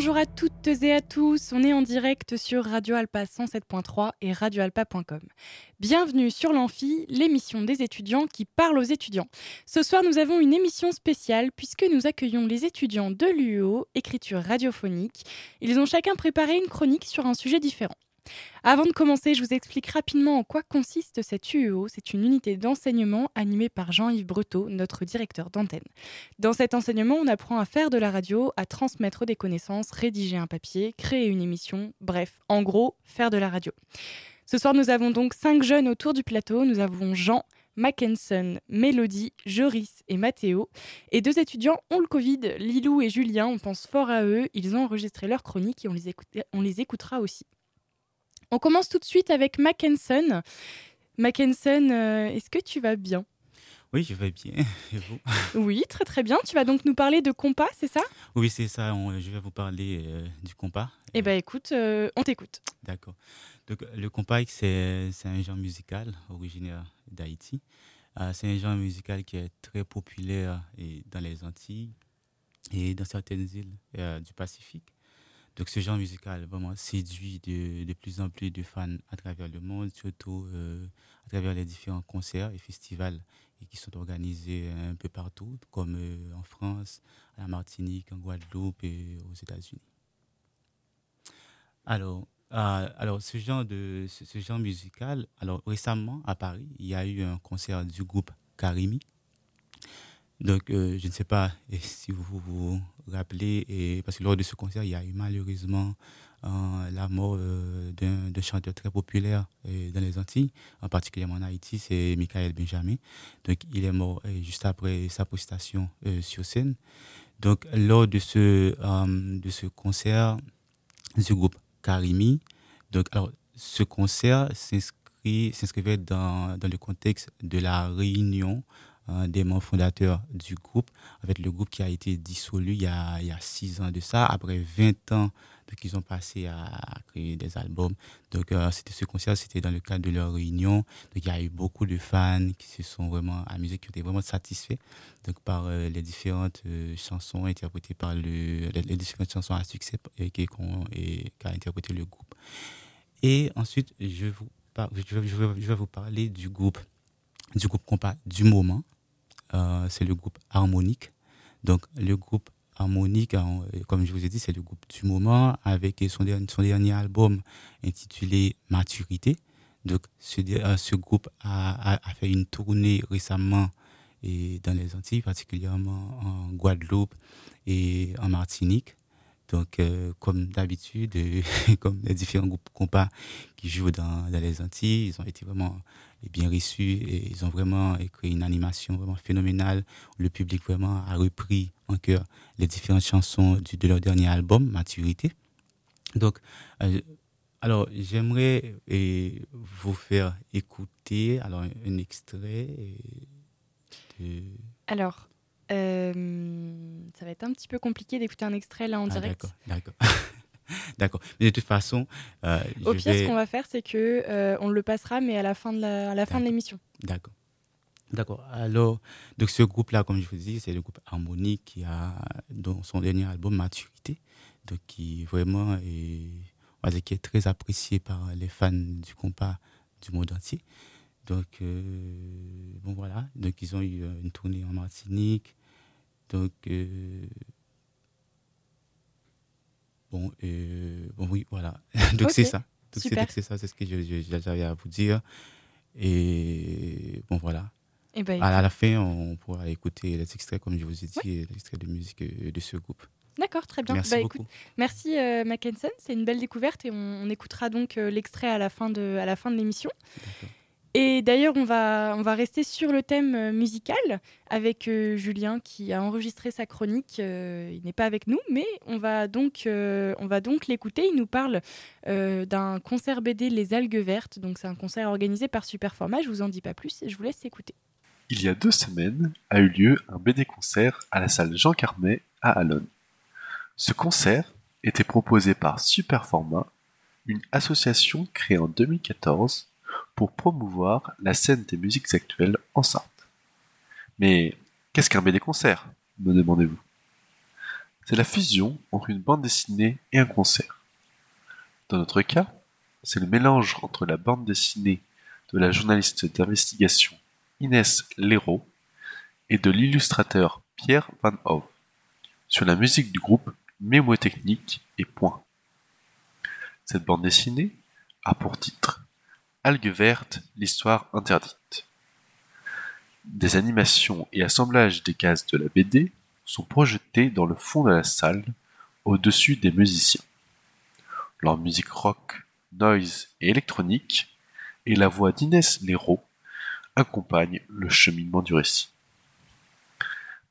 Bonjour à toutes et à tous, on est en direct sur Radio Alpa 107.3 et radioalpa.com. Bienvenue sur l'Amphi, l'émission des étudiants qui parlent aux étudiants. Ce soir, nous avons une émission spéciale puisque nous accueillons les étudiants de l'UEO, écriture radiophonique. Ils ont chacun préparé une chronique sur un sujet différent. Avant de commencer, je vous explique rapidement en quoi consiste cette UEO. C'est une unité d'enseignement animée par Jean-Yves Breteau, notre directeur d'antenne. Dans cet enseignement, on apprend à faire de la radio, à transmettre des connaissances, rédiger un papier, créer une émission, bref, en gros, faire de la radio. Ce soir, nous avons donc cinq jeunes autour du plateau. Nous avons Jean, Mackenson, Mélodie, Joris et Mathéo. Et deux étudiants ont le Covid, Lilou et Julien. On pense fort à eux. Ils ont enregistré leur chronique et on les, on les écoutera aussi. On commence tout de suite avec Mackenson. Mackenson, euh, est-ce que tu vas bien? Oui, je vais bien. Et vous? Oui, très très bien. Tu vas donc nous parler de compas, c'est ça? Oui, c'est ça. je vais vous parler euh, du compas. Eh bien, écoute, euh, on t'écoute. D'accord. Donc, le compas, c'est un genre musical originaire d'Haïti. c'est un genre musical qui est très populaire dans les Antilles et dans certaines îles du Pacifique. Donc ce genre musical vraiment séduit de, de, plus en plus de fans à travers le monde, surtout euh, à travers les différents concerts et festivals qui sont organisés un peu partout, comme euh, en France, à la Martinique, en Guadeloupe et aux États-Unis. Alors, euh, alors ce genre de ce, genre musical, alors récemment à Paris, il y a eu un concert du groupe Karimi donc, euh, je ne sais pas si vous vous, rappelez, et, parce que lors de ce concert, il y a eu malheureusement euh, la mort euh, d'un chanteur très populaire dans les Antilles, en particulier en Haïti, c'est Michael Benjamin. Donc, il est mort juste après sa prestation sur scène. Donc, lors de ce, de ce concert groupe Karimi, donc, alors, ce concert s'inscrivait dans, dans le contexte de la réunion des membres fondateurs du groupe, avec le groupe qui a été dissolu il y a, il y a six ans de ça, après 20 ans qu'ils ont passé à, créer des albums. Donc, euh, c'était ce concert, c'était dans le cadre de leur réunion. Donc, il y a eu beaucoup de fans qui se sont vraiment amusés, qui étaient vraiment satisfaits donc, par euh, les différentes euh, chansons interprétées par le, les, différentes chansons à succès qu'a interprété le groupe. Et ensuite, je, vous, je, vais, je vais vous parler du groupe du groupe compas du moment. Euh, c'est le groupe harmonique. Donc le groupe harmonique, comme je vous ai dit, c'est le groupe du moment avec son, son dernier album intitulé Maturité. Donc ce, euh, ce groupe a, a, fait une tournée récemment et dans les Antilles, particulièrement en Guadeloupe et en Martinique. Donc, euh, comme d'habitude, comme les différents groupes compas qui jouent dans, dans, les Antilles, ils ont été vraiment bien reçus et ils ont vraiment créé une animation vraiment phénoménale. Le public vraiment a repris en cœur les différentes chansons de leur dernier album, Maturité. Donc, euh, alors j'aimerais vous faire écouter alors un, extrait. De... Alors, euh, ça va être un petit peu compliqué d'écouter un extrait là en ah, direct. D'accord, d'accord. D'accord. Mais de toute façon, euh, au pire, ce qu'on va faire, c'est que euh, on le passera, mais à la fin de la, à la fin de l'émission. D'accord. D'accord. Alors, donc ce groupe-là, comme je vous dis, c'est le groupe Harmonique qui a dans son dernier album Maturité, donc qui vraiment est, qui est très apprécié par les fans du compas du monde entier. Donc, euh, bon voilà. Donc, ils ont eu une tournée en Martinique. Donc, Bon, euh, bon oui, voilà. Donc c'est ça. c'est ça, c'est ce que j'avais à vous dire. Et bon, voilà. Et eh ben, à la fin, on pourra écouter les extraits, comme je vous ai dit, les extraits de musique euh, de ce groupe. D'accord, très bien. Merci bah, beaucoup. merci euh, Mackenson, c'est une belle découverte et on, on écoutera donc euh, l'extrait à la fin de, à la fin de l'émission. Et d'ailleurs, on va, on va rester sur le thème euh, musical avec euh, Julien qui a enregistré sa chronique. Euh, il n'est pas avec nous, mais on va donc, donc l'écouter. Il nous parle d'un concert BD Les Algues Vertes. Donc, c'est un concert organisé par Superformat. Je vous en dis pas plus je vous laisse écouter. Il y a deux semaines a eu lieu un BD concert à la salle Jean Carmet à Alonne. Ce concert était proposé par Superformat, une association créée en 2014 pour promouvoir la scène des musiques actuelles en Sarthe. Mais qu'est-ce qu'un BD-concert me demandez-vous C'est la fusion entre une bande dessinée et un concert. Dans notre cas, c'est le mélange entre la bande dessinée de la journaliste d'investigation Inès Leroux et de l'illustrateur Pierre Van Hove sur la musique du groupe Mémotechnique et Point. Cette bande dessinée a pour titre Algues vertes, l'histoire interdite. Des animations et assemblages des cases de la BD sont projetés dans le fond de la salle, au-dessus des musiciens. Leur musique rock, noise et électronique, et la voix d'Inès Leroux accompagnent le cheminement du récit.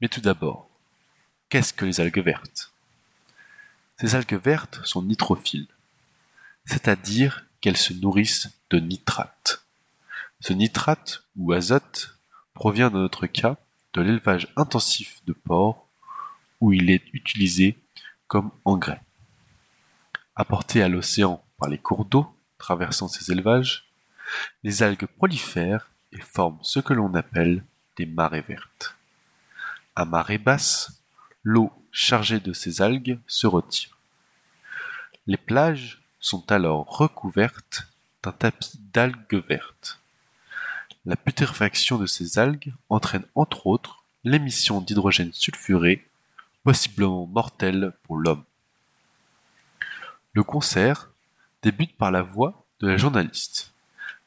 Mais tout d'abord, qu'est-ce que les algues vertes? Ces algues vertes sont nitrophiles, c'est-à-dire qu'elles se nourrissent de nitrate. Ce nitrate, ou azote, provient dans notre cas de l'élevage intensif de porcs, où il est utilisé comme engrais. Apporté à l'océan par les cours d'eau traversant ces élevages, les algues prolifèrent et forment ce que l'on appelle des marées vertes. À marée basse, l'eau chargée de ces algues se retire. Les plages sont alors recouvertes d'un tapis d'algues vertes. La putréfaction de ces algues entraîne entre autres l'émission d'hydrogène sulfuré, possiblement mortel pour l'homme. Le concert débute par la voix de la journaliste,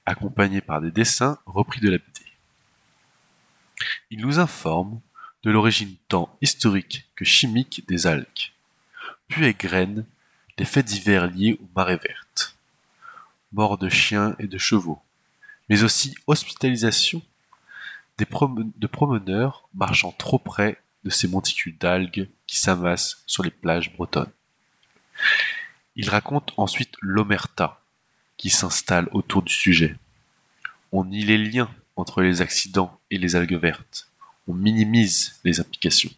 accompagnée par des dessins repris de la BD. Il nous informe de l'origine tant historique que chimique des algues, puis égrène les faits divers liés aux marées vertes, morts de chiens et de chevaux, mais aussi hospitalisation de promeneurs marchant trop près de ces monticules d'algues qui s'amassent sur les plages bretonnes. Il raconte ensuite l'omerta qui s'installe autour du sujet. On nie les liens entre les accidents et les algues vertes. On minimise les implications.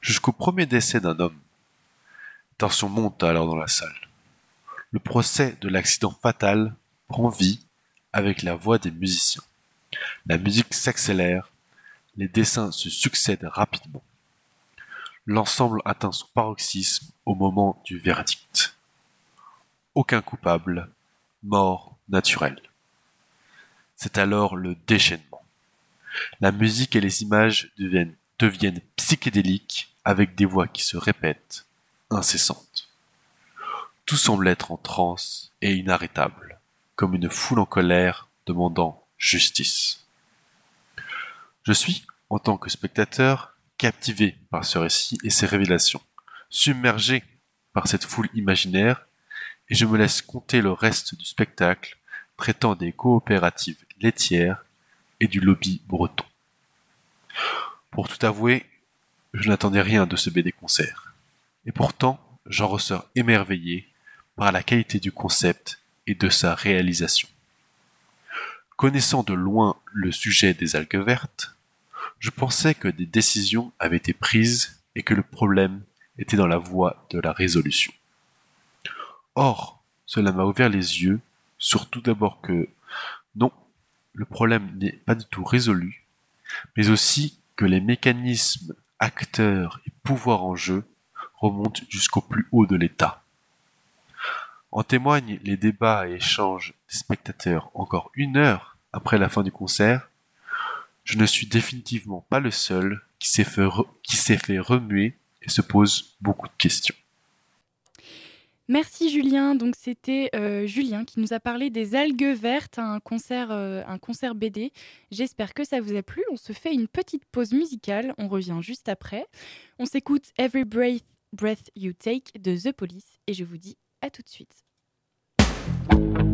Jusqu'au premier décès d'un homme, Tension monte alors dans la salle. Le procès de l'accident fatal prend vie avec la voix des musiciens. La musique s'accélère, les dessins se succèdent rapidement. L'ensemble atteint son paroxysme au moment du verdict. Aucun coupable, mort naturelle. C'est alors le déchaînement. La musique et les images deviennent, deviennent psychédéliques avec des voix qui se répètent, incessante. Tout semble être en transe et inarrêtable, comme une foule en colère demandant justice. Je suis, en tant que spectateur, captivé par ce récit et ses révélations, submergé par cette foule imaginaire, et je me laisse compter le reste du spectacle traitant des coopératives laitières et du lobby breton. Pour tout avouer, je n'attendais rien de ce BD concert. Et pourtant, j'en ressors émerveillé par la qualité du concept et de sa réalisation. Connaissant de loin le sujet des algues vertes, je pensais que des décisions avaient été prises et que le problème était dans la voie de la résolution. Or, cela m'a ouvert les yeux, surtout d'abord que non, le problème n'est pas du tout résolu, mais aussi que les mécanismes, acteurs et pouvoirs en jeu remonte jusqu'au plus haut de l'État. En témoignent les débats et échanges des spectateurs encore une heure après la fin du concert. Je ne suis définitivement pas le seul qui s'est fait, remuer et se pose beaucoup de questions. Merci Julien. Donc c'était euh, Julien qui nous a parlé des algues vertes, un concert, euh, un concert BD. J'espère que ça vous a plu. On se fait une petite pause musicale. On revient juste après. On s'écoute Every Breath Breath You Take de The Police et je vous dis à tout de suite. you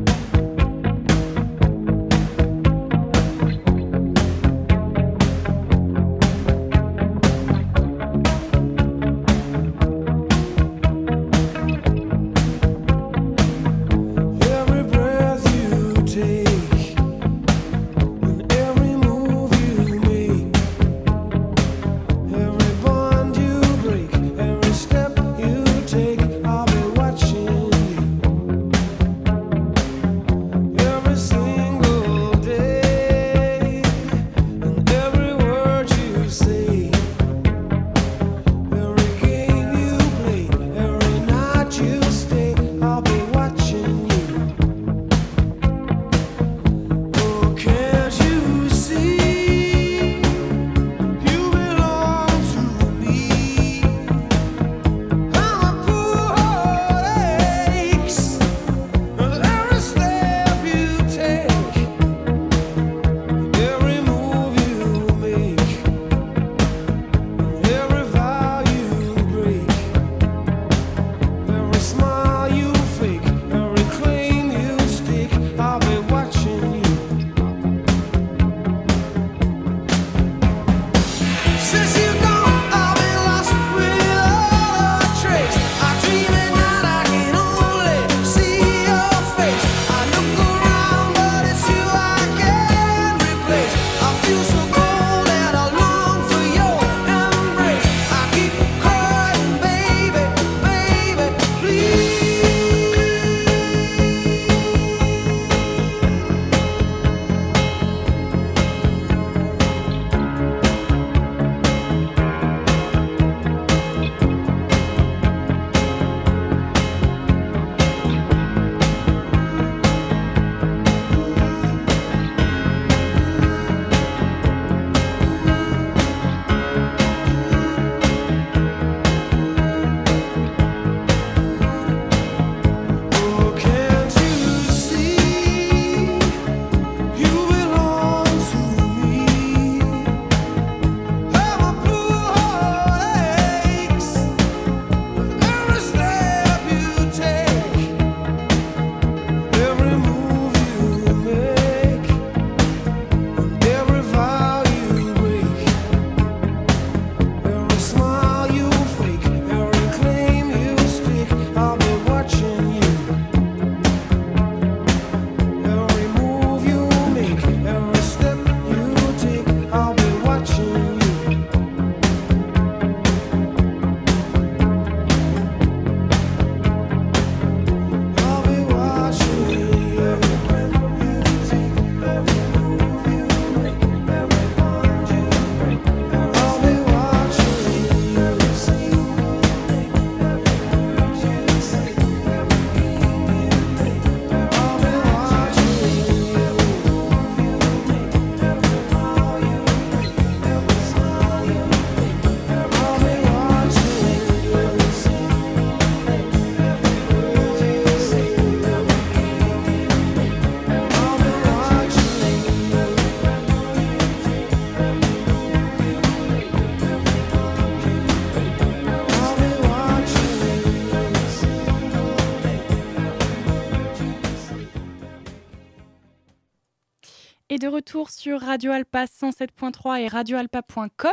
de retour sur Radio Alpa 107.3 et radioalpa.com.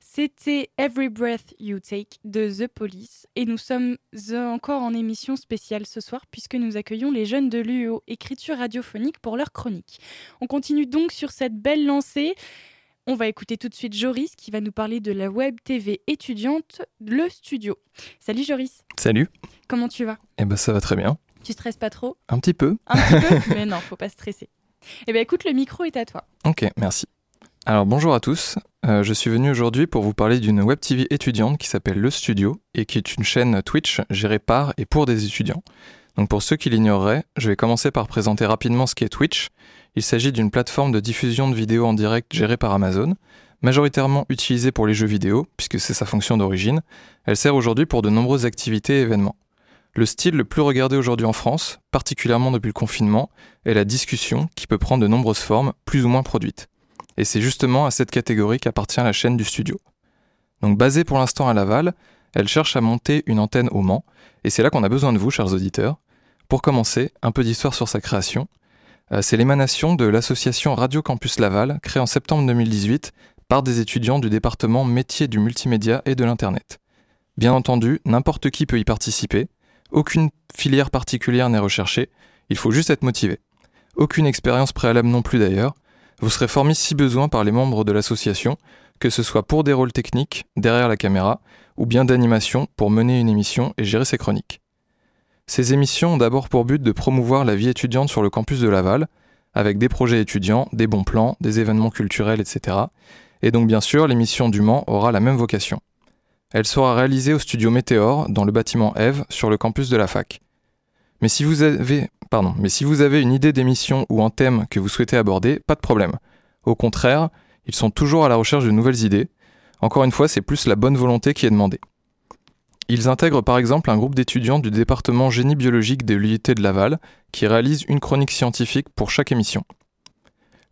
C'était Every Breath You Take de The Police et nous sommes encore en émission spéciale ce soir puisque nous accueillons les jeunes de l'UO Écriture radiophonique pour leur chronique. On continue donc sur cette belle lancée. On va écouter tout de suite Joris qui va nous parler de la web TV étudiante Le Studio. Salut Joris. Salut. Comment tu vas? Eh ben ça va très bien. Tu stresses pas trop? Un petit peu. Un petit peu? Mais non, faut pas stresser. Eh bien écoute, le micro est à toi. Ok, merci. Alors bonjour à tous. Euh, je suis venu aujourd'hui pour vous parler d'une web TV étudiante qui s'appelle Le Studio et qui est une chaîne Twitch gérée par et pour des étudiants. Donc pour ceux qui l'ignoreraient, je vais commencer par présenter rapidement ce qu'est Twitch. Il s'agit d'une plateforme de diffusion de vidéos en direct gérée par Amazon, majoritairement utilisée pour les jeux vidéo, puisque c'est sa fonction d'origine. Elle sert aujourd'hui pour de nombreuses activités et événements. Le style le plus regardé aujourd'hui en France, particulièrement depuis le confinement, est la discussion qui peut prendre de nombreuses formes, plus ou moins produites. Et c'est justement à cette catégorie qu'appartient la chaîne du studio. Donc basée pour l'instant à Laval, elle cherche à monter une antenne au Mans, et c'est là qu'on a besoin de vous, chers auditeurs. Pour commencer, un peu d'histoire sur sa création. Euh, c'est l'émanation de l'association Radio Campus Laval, créée en septembre 2018 par des étudiants du département métier du multimédia et de l'Internet. Bien entendu, n'importe qui peut y participer, aucune filière particulière n'est recherchée, il faut juste être motivé. Aucune expérience préalable non plus d'ailleurs. Vous serez formé si besoin par les membres de l'association, que ce soit pour des rôles techniques, derrière la caméra, ou bien d'animation pour mener une émission et gérer ses chroniques. Ces émissions ont d'abord pour but de promouvoir la vie étudiante sur le campus de Laval, avec des projets étudiants, des bons plans, des événements culturels, etc. Et donc bien sûr, l'émission du Mans aura la même vocation. Elle sera réalisée au studio Météor, dans le bâtiment Eve, sur le campus de la fac. Mais si vous avez, pardon, mais si vous avez une idée d'émission ou un thème que vous souhaitez aborder, pas de problème. Au contraire, ils sont toujours à la recherche de nouvelles idées. Encore une fois, c'est plus la bonne volonté qui est demandée. Ils intègrent par exemple un groupe d'étudiants du département génie biologique de l'UIT de Laval qui réalise une chronique scientifique pour chaque émission.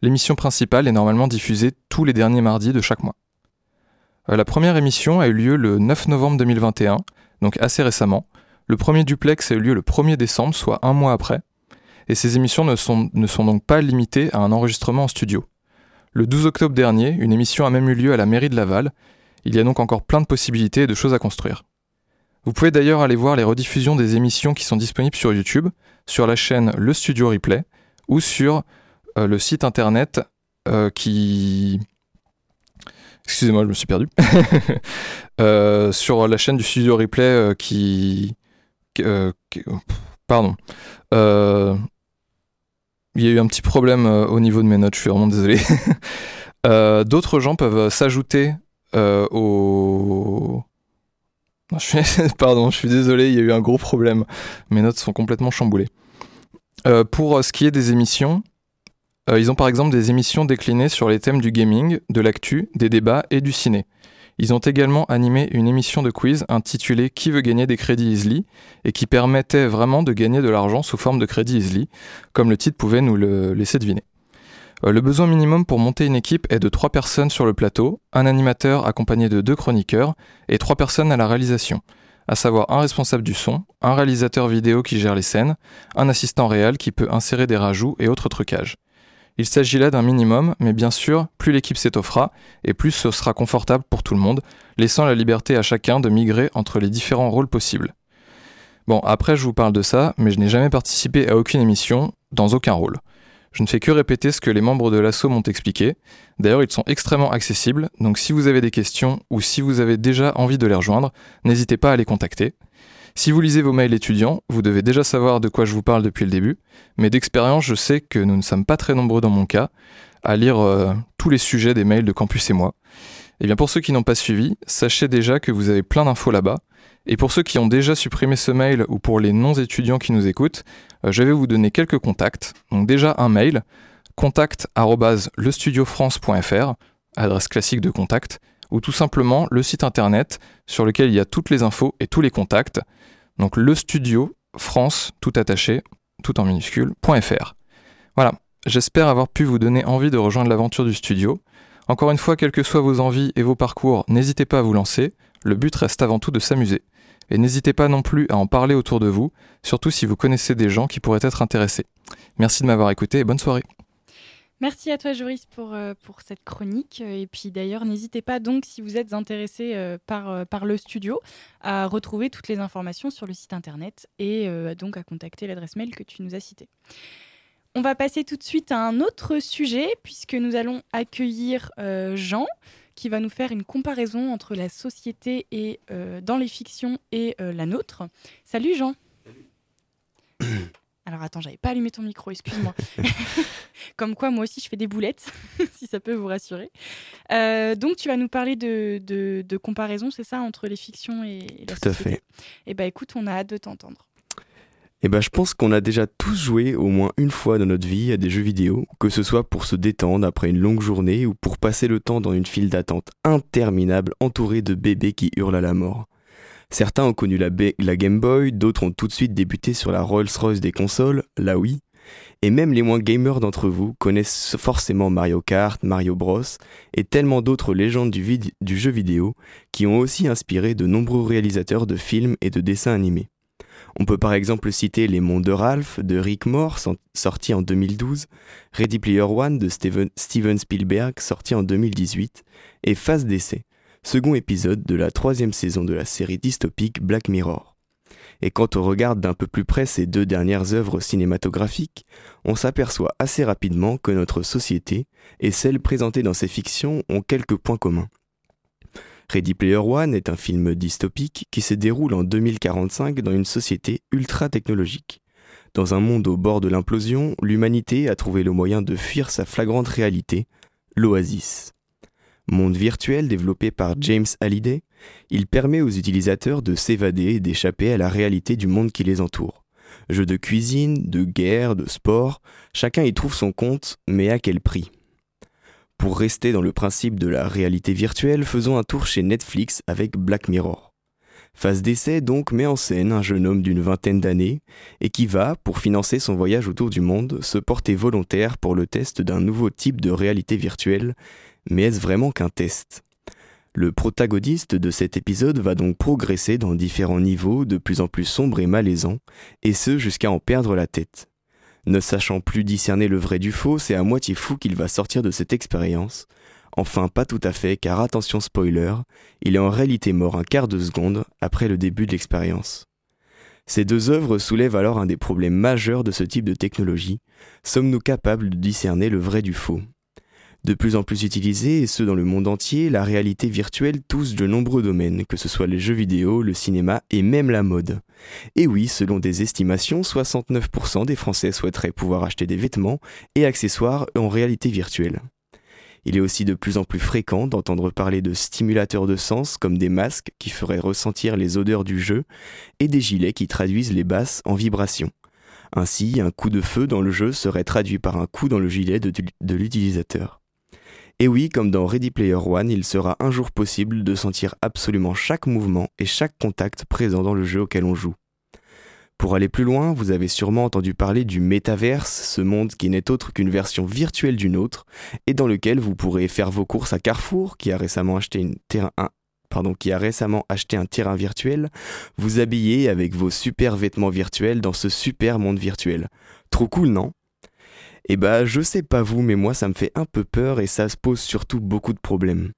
L'émission principale est normalement diffusée tous les derniers mardis de chaque mois. Euh, la première émission a eu lieu le 9 novembre 2021, donc assez récemment. Le premier duplex a eu lieu le 1er décembre, soit un mois après. Et ces émissions ne sont, donc pas limitées à un enregistrement en studio. Le 12 octobre dernier, une émission a même eu lieu à la mairie de Laval. Il y a donc encore plein de possibilités et de choses à construire. Vous pouvez d'ailleurs aller voir les rediffusions des émissions qui sont disponibles sur YouTube, sur la chaîne Le Studio Replay ou sur euh, le site internet euh, qui Excusez-moi, je me suis perdu. Euh, sur la chaîne du studio replay euh, qui, euh, Pardon. Il y a eu un petit problème au niveau de mes notes, je suis vraiment désolé. D'autres gens peuvent s'ajouter au. Pardon, je suis désolé, il y a eu un gros problème. Mes notes sont complètement chamboulées. pour ce qui est des émissions, ils ont par exemple des émissions déclinées sur les thèmes du gaming, de l'actu, des débats et du ciné. Ils ont également animé une émission de quiz intitulée Qui veut gagner des crédits Easily? et qui permettait vraiment de gagner de l'argent sous forme de crédits Easily, comme le titre pouvait nous le laisser deviner. Euh, le besoin minimum pour monter une équipe est de 3 personnes sur le plateau, un animateur accompagné de deux chroniqueurs et 3 personnes à la réalisation, à savoir un responsable du son, un réalisateur vidéo qui gère les scènes, un assistant réel qui peut insérer des rajouts et autres trucages. Il s'agit là d'un minimum, mais bien sûr, plus l'équipe s'étoffera, et plus ce sera confortable pour tout le monde, laissant la liberté à chacun de migrer entre les différents rôles possibles. Bon, après je vous parle de ça, mais je n'ai jamais participé à aucune émission, dans aucun rôle. Je ne fais que répéter ce que les membres de l'assaut m'ont expliqué. D'ailleurs, ils sont extrêmement accessibles, donc si vous avez des questions ou si vous avez déjà envie de les rejoindre, n'hésitez pas à les contacter. Si vous lisez vos mails étudiants, vous devez déjà savoir de quoi je vous parle depuis le début, mais d'expérience, je sais que nous ne sommes pas très nombreux dans mon cas à lire euh, tous les sujets des mails de Campus et moi. Et eh bien pour ceux qui n'ont pas suivi, sachez déjà que vous avez plein d'infos là-bas. Et pour ceux qui ont déjà supprimé ce mail ou pour les non-étudiants qui nous écoutent, euh, je vais vous donner quelques contacts. Donc déjà un mail, contact@lestudiofrance.fr, adresse classique de contact, ou tout simplement le site internet sur lequel il y a toutes les infos et tous les contacts. Donc le studio France, tout attaché, tout en minuscule, .fr. Voilà, j'espère avoir pu vous donner envie de rejoindre l'aventure du studio. Encore une fois, quelles que soient vos envies et vos parcours, n'hésitez pas à vous lancer. Le but reste avant tout de s'amuser. Et n'hésitez pas non plus à en parler autour de vous, surtout si vous connaissez des gens qui pourraient être intéressés. Merci de m'avoir écouté et bonne soirée. Merci à toi Joris pour, euh, pour cette chronique. Et puis d'ailleurs, n'hésitez pas donc, si vous êtes intéressé euh, par, euh, par le studio, à retrouver toutes les informations sur le site internet et donc à contacter l'adresse mail que tu nous as citée. On va passer tout de suite à un autre sujet puisque nous allons accueillir Jean qui va nous faire une comparaison entre la société et dans les fictions et la nôtre. Salut Jean. Alors attends, j'avais pas allumé ton micro, excuse-moi. Comme quoi, moi aussi, je fais des boulettes, si ça peut vous rassurer. Euh, donc, tu vas nous parler de, de, comparaison, c'est ça, entre les fictions et, la Tout à fait. Eh bien, écoute, on a hâte de t'entendre. Eh ben, je pense qu'on a déjà tous joué au moins une fois dans notre vie à des jeux vidéo, que ce soit pour se détendre après une longue journée ou pour passer le temps dans une file d'attente interminable entourée de bébés qui hurlent à la mort. Certains ont connu la, Game Boy, d'autres ont tout de suite débuté sur la Rolls-Royce des consoles, la Wii, et même les moins gamers d'entre vous connaissent forcément Mario Kart, Mario Bros, et tellement d'autres légendes du, jeu vidéo qui ont aussi inspiré de nombreux réalisateurs de films et de dessins animés. On peut par exemple citer Les Mondes de Ralph de Rick Moore, sorti en 2012, Ready Player One de Steven, Steven Spielberg, sorti en 2018, et Phase d'essai, second épisode de la troisième saison de la série dystopique Black Mirror. Et quand on regarde d'un peu plus près ces deux dernières œuvres cinématographiques, on s'aperçoit assez rapidement que notre société et celles présentées dans ces fictions ont quelques points communs. Ready Player One est un film dystopique qui se déroule en 2045 dans une société ultra technologique. Dans un monde au bord de l'implosion, l'humanité a trouvé le moyen de fuir sa flagrante réalité, l'oasis. Monde virtuel développé par James Halliday, il permet aux utilisateurs de s'évader et d'échapper à la réalité du monde qui les entoure. Jeux de cuisine, de guerre, de sport, chacun y trouve son compte, mais à quel prix? Pour rester dans le principe de la réalité virtuelle, faisons un tour chez Netflix avec Black Mirror. Phase d'essai donc met en scène un jeune homme d'une vingtaine d'années et qui va, pour financer son voyage autour du monde, se porter volontaire pour le test d'un nouveau type de réalité virtuelle mais est-ce vraiment qu'un test? Le protagoniste de cet épisode va donc progresser dans différents niveaux de plus en plus sombres et malaisants, et ce jusqu'à en perdre la tête. Ne sachant plus discerner le vrai du faux, c'est à moitié fou qu'il va sortir de cette expérience. Enfin, pas tout à fait, car attention spoiler, il est en réalité mort un quart de seconde après le début de l'expérience. Ces deux œuvres soulèvent alors un des problèmes majeurs de ce type de technologie. Sommes-nous capables de discerner le vrai du faux? De plus en plus utilisée, et ce dans le monde entier, la réalité virtuelle touche de nombreux domaines, que ce soit les jeux vidéo, le cinéma et même la mode. Et oui, selon des estimations, 69% des Français souhaiteraient pouvoir acheter des vêtements et accessoires en réalité virtuelle. Il est aussi de plus en plus fréquent d'entendre parler de stimulateurs de sens comme des masques qui feraient ressentir les odeurs du jeu et des gilets qui traduisent les basses en vibrations. Ainsi, un coup de feu dans le jeu serait traduit par un coup dans le gilet de l'utilisateur. Et oui, comme dans Ready Player One, il sera un jour possible de sentir absolument chaque mouvement et chaque contact présent dans le jeu auquel on joue. Pour aller plus loin, vous avez sûrement entendu parler du métaverse, ce monde qui n'est autre qu'une version virtuelle d'une autre, et dans lequel vous pourrez faire vos courses à Carrefour, qui a récemment acheté qui a récemment acheté un terrain virtuel, vous habiller avec vos super vêtements virtuels dans ce super monde virtuel. Trop cool, non? Eh bah, je sais pas vous, mais moi ça me fait un peu peur et ça se pose surtout beaucoup de problèmes.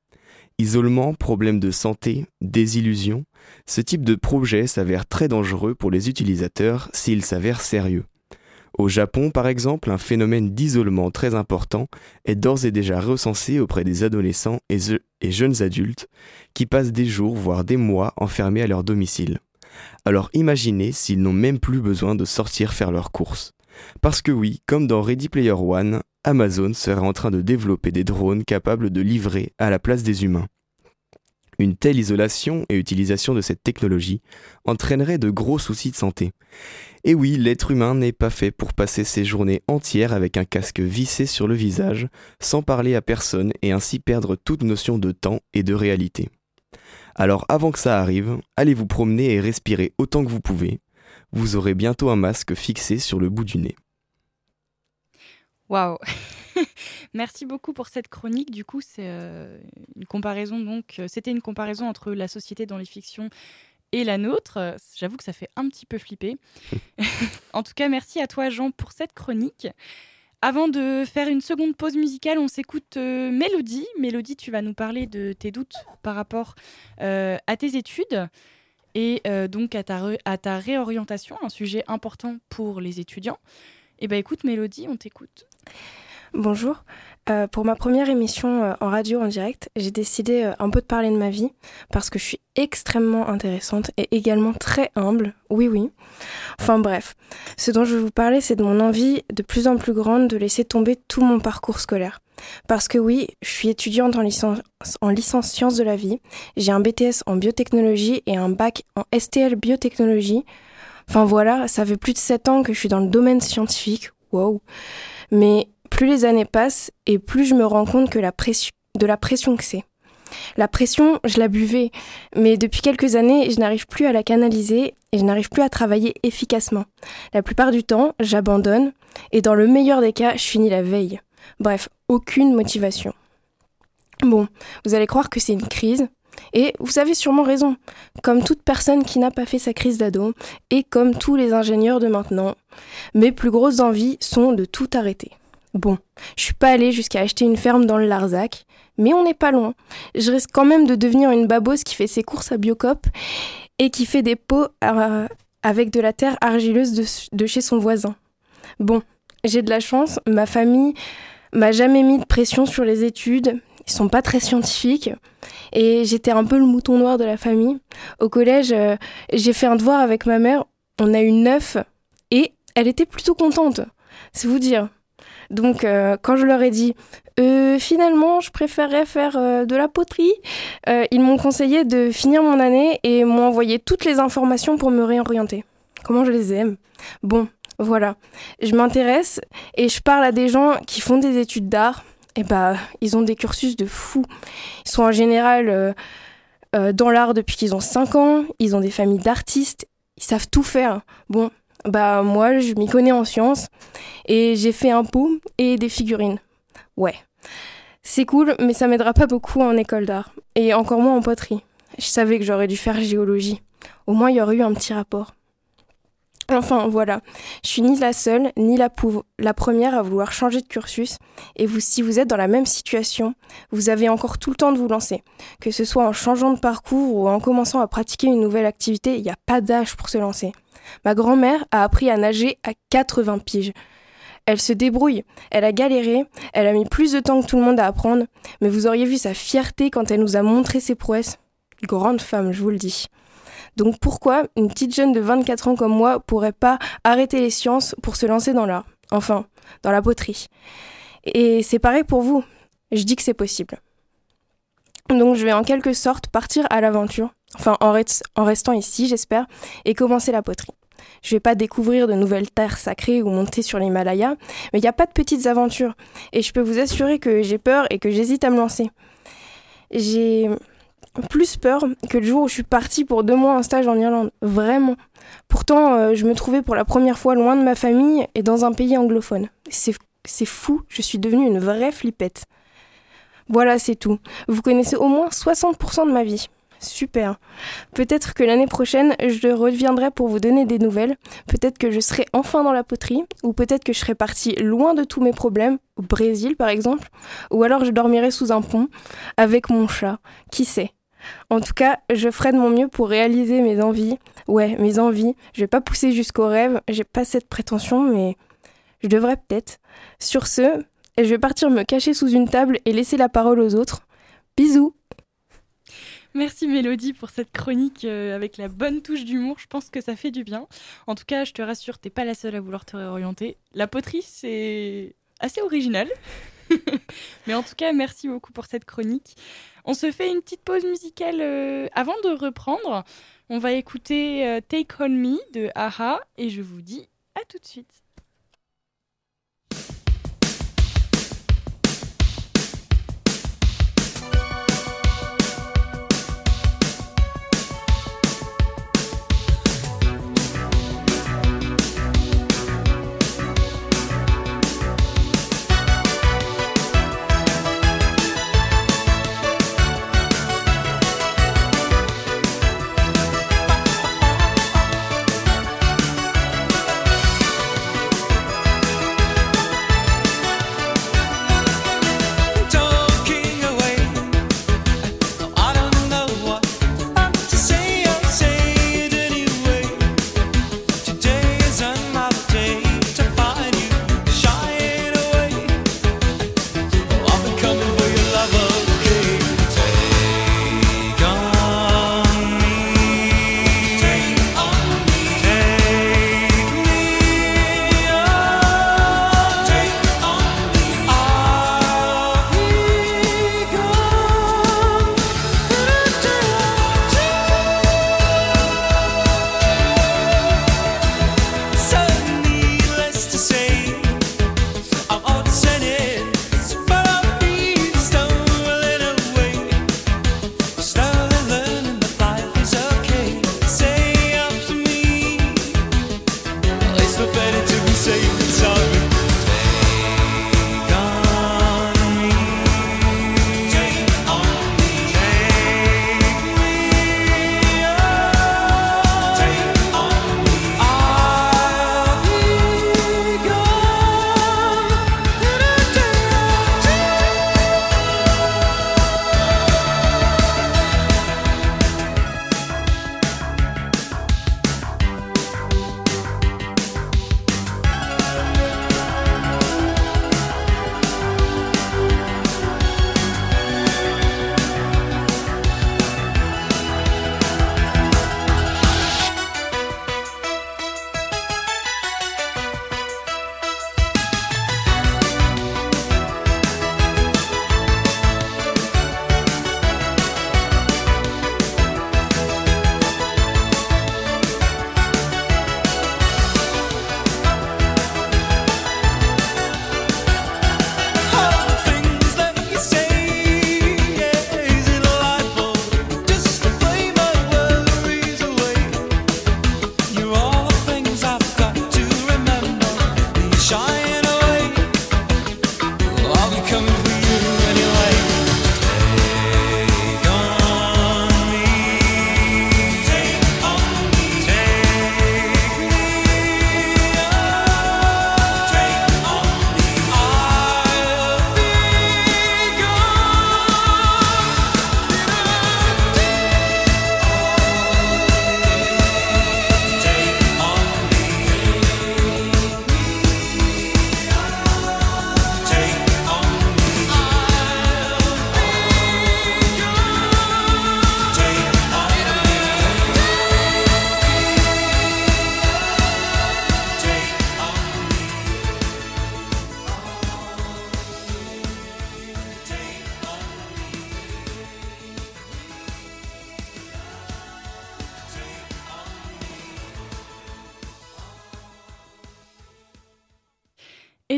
Isolement, problèmes de santé, désillusion, ce type de projet s'avère très dangereux pour les utilisateurs s'il s'avère sérieux. Au Japon, par exemple, un phénomène d'isolement très important est d'ores et déjà recensé auprès des adolescents et, et, jeunes adultes qui passent des jours, voire des mois enfermés à leur domicile. Alors imaginez s'ils n'ont même plus besoin de sortir faire leurs courses. Parce que oui, comme dans Ready Player One, Amazon serait en train de développer des drones capables de livrer à la place des humains. Une telle isolation et utilisation de cette technologie entraînerait de gros soucis de santé. Et oui, l'être humain n'est pas fait pour passer ses journées entières avec un casque vissé sur le visage, sans parler à personne et ainsi perdre toute notion de temps et de réalité. Alors avant que ça arrive, allez vous promener et respirer autant que vous pouvez, vous aurez bientôt un masque fixé sur le bout du nez. Waouh Merci beaucoup pour cette chronique. Du coup, c'est euh, une comparaison. Donc, euh, c'était une comparaison entre la société dans les fictions et la nôtre. J'avoue que ça fait un petit peu flipper. en tout cas, merci à toi, Jean, pour cette chronique. avant de faire une seconde pause musicale, on s'écoute Mélodie. Mélodie, tu vas nous parler de tes doutes par rapport à tes études et donc à ta, à ta réorientation, un sujet important pour les étudiants. Eh bien écoute Mélodie, on t'écoute. Bonjour. Euh, pour ma première émission euh, en radio en direct, j'ai décidé euh, un peu de parler de ma vie parce que je suis extrêmement intéressante et également très humble. Oui, oui. Enfin bref, ce dont je vais vous parler, c'est de mon envie de plus en plus grande de laisser tomber tout mon parcours scolaire. Parce que oui, je suis étudiante en licence, en licence sciences de la vie, j'ai un BTS en biotechnologie et un bac en STL biotechnologie. Enfin voilà, ça fait plus de 7 ans que je suis dans le domaine scientifique. Wow. Mais plus les années passent et plus je me rends compte que la de la pression que c'est. La pression, je la buvais, mais depuis quelques années, je n'arrive plus à la canaliser et je n'arrive plus à travailler efficacement. La plupart du temps, j'abandonne et dans le meilleur des cas, je finis la veille. Bref, aucune motivation. Bon, vous allez croire que c'est une crise, et vous avez sûrement raison. Comme toute personne qui n'a pas fait sa crise d'ado, et comme tous les ingénieurs de maintenant, mes plus grosses envies sont de tout arrêter. Bon, je suis pas allée jusqu'à acheter une ferme dans le Larzac, mais on n'est pas loin. Je risque quand même de devenir une babose qui fait ses courses à Biocop et qui fait des pots euh, avec de la terre argileuse de, chez son voisin. Bon, j'ai de la chance, ma famille m'a jamais mis de pression sur les études, ils sont pas très scientifiques et j'étais un peu le mouton noir de la famille. Au collège, euh, j'ai fait un devoir avec ma mère, on a eu neuf et elle était plutôt contente. C'est vous dire. Donc, euh, quand je leur ai dit, euh, finalement, je préférerais faire euh, de la poterie, ils m'ont conseillé de finir mon année et m'ont envoyé toutes les informations pour me réorienter. Comment je les aime. Bon, voilà. Je m'intéresse et je parle à des gens qui font des études d'art. Et bah, ils ont des cursus de fous. Ils sont en général dans l'art depuis qu'ils ont 5 ans. Ils ont des familles d'artistes. Ils savent tout faire. Bon, bah moi, je m'y connais en sciences et j'ai fait un pot et des figurines. Ouais. C'est cool, mais ça m'aidera pas beaucoup en école d'art et encore moins en poterie. Je savais que j'aurais dû faire géologie. Au moins, il y aurait eu un petit rapport. Enfin, voilà. Je suis ni la seule, ni la, la première à vouloir changer de cursus. Et vous, si vous êtes dans la même situation, vous avez encore tout le temps de vous lancer. Que ce soit en changeant de parcours ou en commençant à pratiquer une nouvelle activité, il n'y a pas d'âge pour se lancer. Ma grand-mère a appris à nager à 80 piges. Elle se débrouille, elle a galéré, elle a mis plus de temps que tout le monde à apprendre, mais vous auriez vu sa fierté quand elle nous a montré ses prouesses. Grande femme, je vous le dis. Donc pourquoi une petite jeune de 24 ans comme moi pourrait pas arrêter les sciences pour se lancer dans l'art? Enfin, dans la poterie. Et c'est pareil pour vous. Je dis que c'est possible. Donc je vais en quelque sorte partir à l'aventure, enfin en, restant ici j'espère, et commencer la poterie. Je vais pas découvrir de nouvelles terres sacrées ou monter sur l'Himalaya, mais il n'y a pas de petites aventures. Et je peux vous assurer que j'ai peur et que j'hésite à me lancer. J'ai plus peur que le jour où je suis partie pour deux mois en stage en Irlande. Vraiment. Pourtant, euh, je me trouvais pour la première fois loin de ma famille et dans un pays anglophone. C'est fou, je suis devenue une vraie flippette. Voilà, c'est tout. Vous connaissez au moins 60% de ma vie. Super. Peut-être que l'année prochaine, je reviendrai pour vous donner des nouvelles. Peut-être que je serai enfin dans la poterie, ou peut-être que je serai partie loin de tous mes problèmes, au Brésil par exemple, ou alors je dormirai sous un pont avec mon chat. Qui sait? En tout cas, je ferai de mon mieux pour réaliser mes envies. Ouais, mes envies. Je vais pas pousser jusqu'au rêve, j'ai pas cette prétention, mais je devrais peut-être. Sur ce, je vais partir me cacher sous une table et laisser la parole aux autres. Bisous Merci Mélodie pour cette chronique euh, avec la bonne touche d'humour. Je pense que ça fait du bien. En tout cas, je te rassure, t'es pas la seule à vouloir te réorienter. La poterie, c'est assez original. Mais en tout cas, merci beaucoup pour cette chronique. On se fait une petite pause musicale euh, avant de reprendre. On va écouter euh, Take On Me de Aha et je vous dis à tout de suite.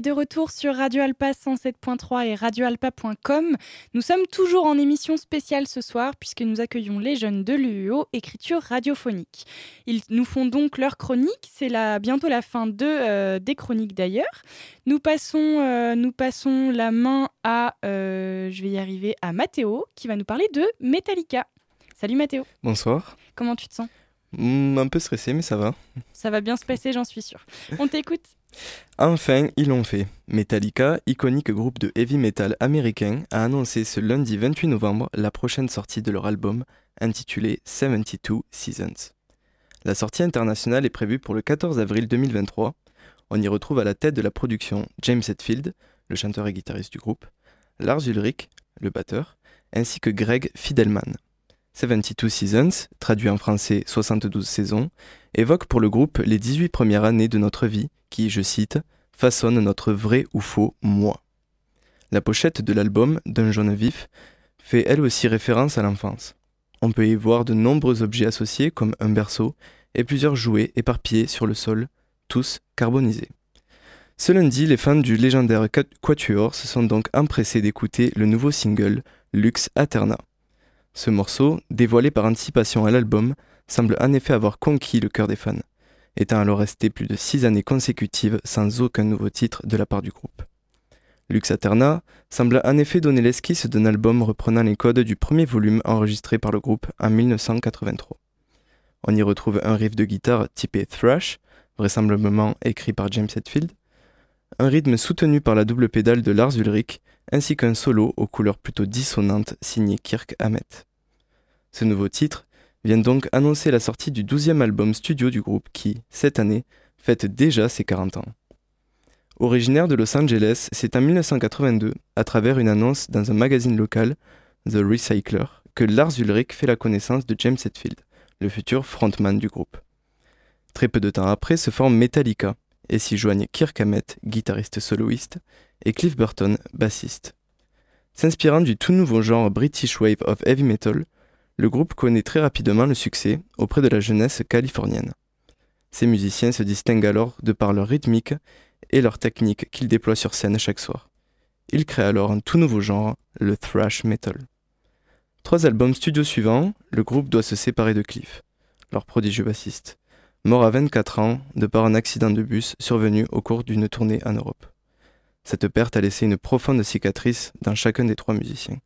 De retour sur Radio Alpa 107.3 et radioalpa.com. Nous sommes toujours en émission spéciale ce soir puisque nous accueillons les jeunes de l'UO Écriture radiophonique. Ils nous font donc leur chronique. C'est bientôt la fin de, euh, des chroniques d'ailleurs. Nous passons, euh, nous passons la main à, euh, je vais y arriver, à Mathéo qui va nous parler de Metallica. Salut Mathéo. Bonsoir. Comment tu te sens? Hmm, Un peu stressé, mais ça va. Ça va bien se passer, j'en suis sûr. On t'écoute. Enfin, ils l'ont fait. Metallica, iconique groupe de heavy metal américain, a annoncé ce lundi 28 novembre la prochaine sortie de leur album intitulé 72 Seasons. La sortie internationale est prévue pour le 14 avril 2023. On y retrouve à la tête de la production James Hetfield, le chanteur et guitariste du groupe, Lars Ulrich, le batteur, ainsi que Greg Fidelman. 72 Seasons, traduit en français 72 saisons, évoque pour le groupe les 18 premières années de notre vie qui, je cite, façonnent notre vrai ou faux moi. La pochette de l'album, d'un jaune vif, fait elle aussi référence à l'enfance. On peut y voir de nombreux objets associés comme un berceau et plusieurs jouets éparpillés sur le sol, tous carbonisés. Ce lundi, les fans du légendaire Quatuor se sont donc empressés d'écouter le nouveau single Lux Aterna. Ce morceau, dévoilé par anticipation à l'album, semble en effet avoir conquis le cœur des fans, étant alors resté plus de six années consécutives sans aucun nouveau titre de la part du groupe. Lux Aterna semble en effet donner l'esquisse d'un album reprenant les codes du premier volume enregistré par le groupe en 1983. On y retrouve un riff de guitare typé thrash, vraisemblablement écrit par James Hetfield, un rythme soutenu par la double pédale de Lars Ulrich ainsi qu'un solo aux couleurs plutôt dissonantes signé Kirk Hammett. Ce nouveau titre vient donc annoncer la sortie du douzième album studio du groupe qui, cette année, fête déjà ses 40 ans. Originaire de Los Angeles, c'est en 1982, à travers une annonce dans un magazine local, The Recycler, que Lars Ulrich fait la connaissance de James Hetfield, le futur frontman du groupe. Très peu de temps après se forme Metallica, et s'y joignent Kirk Hammett, guitariste soloiste, et Cliff Burton, bassiste. S'inspirant du tout nouveau genre British Wave of Heavy Metal, le groupe connaît très rapidement le succès auprès de la jeunesse californienne. Ces musiciens se distinguent alors de par leur rythmique et leur technique qu'ils déploient sur scène chaque soir. Ils créent alors un tout nouveau genre, le thrash metal. Trois albums studio suivants, le groupe doit se séparer de Cliff, leur prodigieux bassiste, mort à 24 ans de par un accident de bus survenu au cours d'une tournée en Europe. Cette perte a laissé une profonde cicatrice dans chacun des trois musiciens.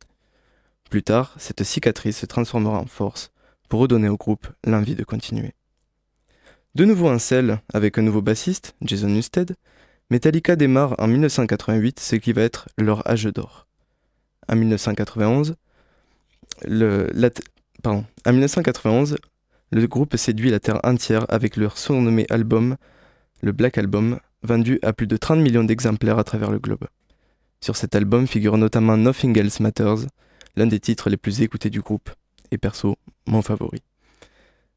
Plus tard, cette cicatrice se transformera en force pour redonner au groupe l'envie de continuer. De nouveau en selle avec un nouveau bassiste, Jason Newsted, Metallica démarre en 1988 ce qui va être leur âge d'or. En 1991, le, en 1991, le groupe séduit la terre entière avec leur surnommé album, le Black Album, vendu à plus de 30 millions d'exemplaires à travers le globe. Sur cet album figure notamment Nothing Else Matters, l'un des titres les plus écoutés du groupe, et perso, mon favori.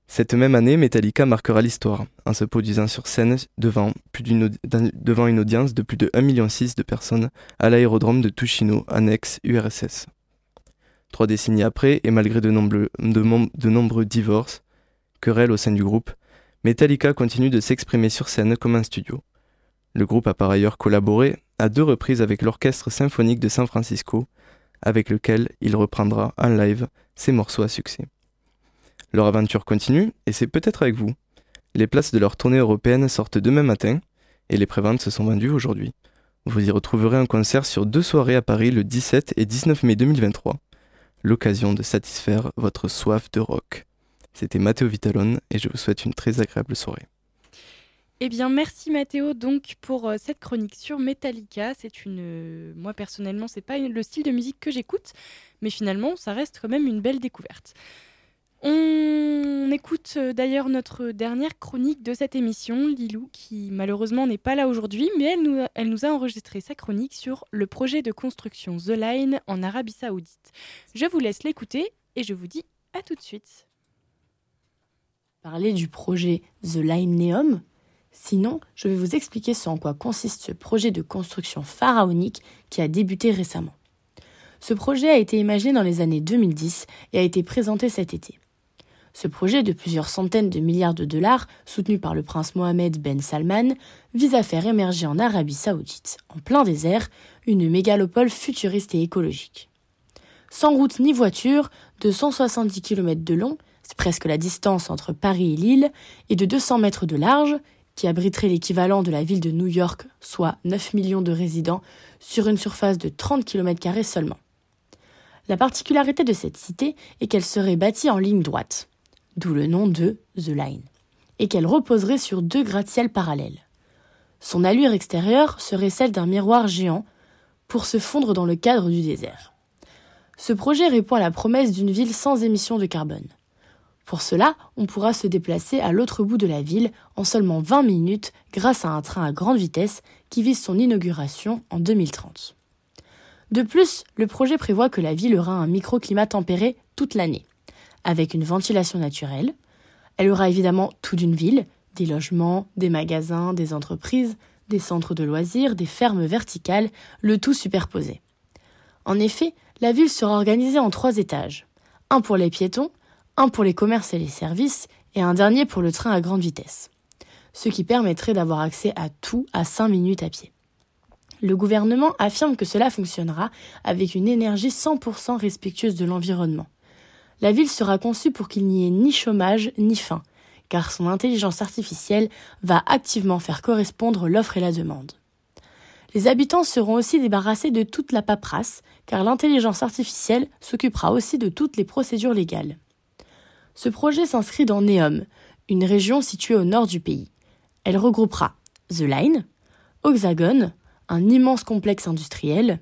Cette même année, Metallica marquera l'histoire, en se produisant sur scène devant, plus une audience de plus de 1,6 million de personnes à l'aérodrome de Tushino, annexe URSS. Trois décennies après, et malgré de nombreux divorces, querelles au sein du groupe, Metallica continue de s'exprimer sur scène comme un studio. Le groupe a par ailleurs collaboré à deux reprises avec l'Orchestre symphonique de San Francisco, avec lequel il reprendra en live ses morceaux à succès. Leur aventure continue, et c'est peut-être avec vous. Les places de leur tournée européenne sortent demain matin, et les préventes se sont vendues aujourd'hui. Vous y retrouverez un concert sur deux soirées à Paris le 17 et 19 mai 2023. L'occasion de satisfaire votre soif de rock. C'était Matteo Vitalone et je vous souhaite une très agréable soirée. Eh bien, merci Mathéo donc pour euh, cette chronique sur Metallica. C'est une, euh, moi personnellement, c'est pas le style de musique que j'écoute, mais finalement, ça reste quand même une belle découverte. On écoute euh, d'ailleurs notre dernière chronique de cette émission, Lilou, qui malheureusement n'est pas là aujourd'hui, mais elle nous, elle nous a enregistré sa chronique sur le projet de construction The Line en Arabie Saoudite. Je vous laisse l'écouter et je vous dis à tout de suite. Parler du projet The Line Neom Sinon, je vais vous expliquer ce en quoi consiste ce projet de construction pharaonique qui a débuté récemment. Ce projet a été imaginé dans les années 2010 et a été présenté cet été. Ce projet de plusieurs centaines de milliards de dollars, soutenu par le prince Mohamed Ben Salman, vise à faire émerger en Arabie saoudite, en plein désert, une mégalopole futuriste et écologique. Sans route ni voiture, de 170 km de long, c'est presque la distance entre Paris et Lille, et de 200 mètres de large, qui abriterait l'équivalent de la ville de New York, soit 9 millions de résidents, sur une surface de 30 km seulement. La particularité de cette cité est qu'elle serait bâtie en ligne droite, d'où le nom de The Line, et qu'elle reposerait sur deux gratte-ciels parallèles. Son allure extérieure serait celle d'un miroir géant pour se fondre dans le cadre du désert. Ce projet répond à la promesse d'une ville sans émissions de carbone. Pour cela, on pourra se déplacer à l'autre bout de la ville en seulement 20 minutes grâce à un train à grande vitesse qui vise son inauguration en 2030. De plus, le projet prévoit que la ville aura un microclimat tempéré toute l'année, avec une ventilation naturelle. Elle aura évidemment tout d'une ville, des logements, des magasins, des entreprises, des centres de loisirs, des fermes verticales, le tout superposé. En effet, la ville sera organisée en trois étages. Un pour les piétons, un pour les commerces et les services, et un dernier pour le train à grande vitesse. Ce qui permettrait d'avoir accès à tout à 5 minutes à pied. Le gouvernement affirme que cela fonctionnera avec une énergie 100% respectueuse de l'environnement. La ville sera conçue pour qu'il n'y ait ni chômage ni faim, car son intelligence artificielle va activement faire correspondre l'offre et la demande. Les habitants seront aussi débarrassés de toute la paperasse, car l'intelligence artificielle s'occupera aussi de toutes les procédures légales. Ce projet s'inscrit dans Neom, une région située au nord du pays. Elle regroupera The Line, Oxagon, un immense complexe industriel,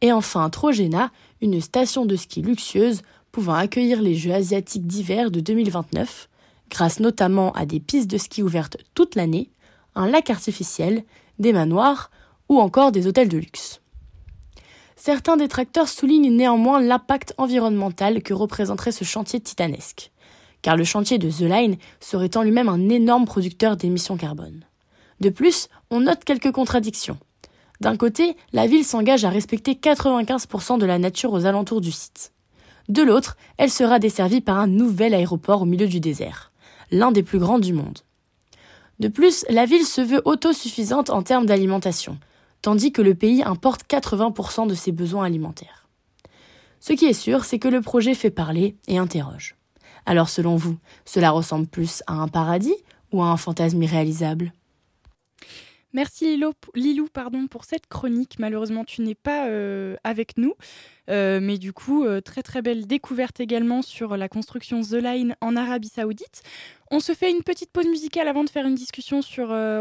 et enfin Trojena, une station de ski luxueuse pouvant accueillir les Jeux asiatiques d'hiver de 2029, grâce notamment à des pistes de ski ouvertes toute l'année, un lac artificiel, des manoirs ou encore des hôtels de luxe. Certains détracteurs soulignent néanmoins l'impact environnemental que représenterait ce chantier titanesque car le chantier de The Line serait en lui-même un énorme producteur d'émissions carbone. De plus, on note quelques contradictions. D'un côté, la ville s'engage à respecter 95% de la nature aux alentours du site. De l'autre, elle sera desservie par un nouvel aéroport au milieu du désert, l'un des plus grands du monde. De plus, la ville se veut autosuffisante en termes d'alimentation, tandis que le pays importe 80% de ses besoins alimentaires. Ce qui est sûr, c'est que le projet fait parler et interroge. Alors selon vous, cela ressemble plus à un paradis ou à un fantasme irréalisable? Merci Lilou, pardon, pour cette chronique. Malheureusement, tu n'es pas euh, avec nous. Euh, mais du coup, euh, très très belle découverte également sur la construction The Line en Arabie Saoudite. On se fait une petite pause musicale avant de faire une discussion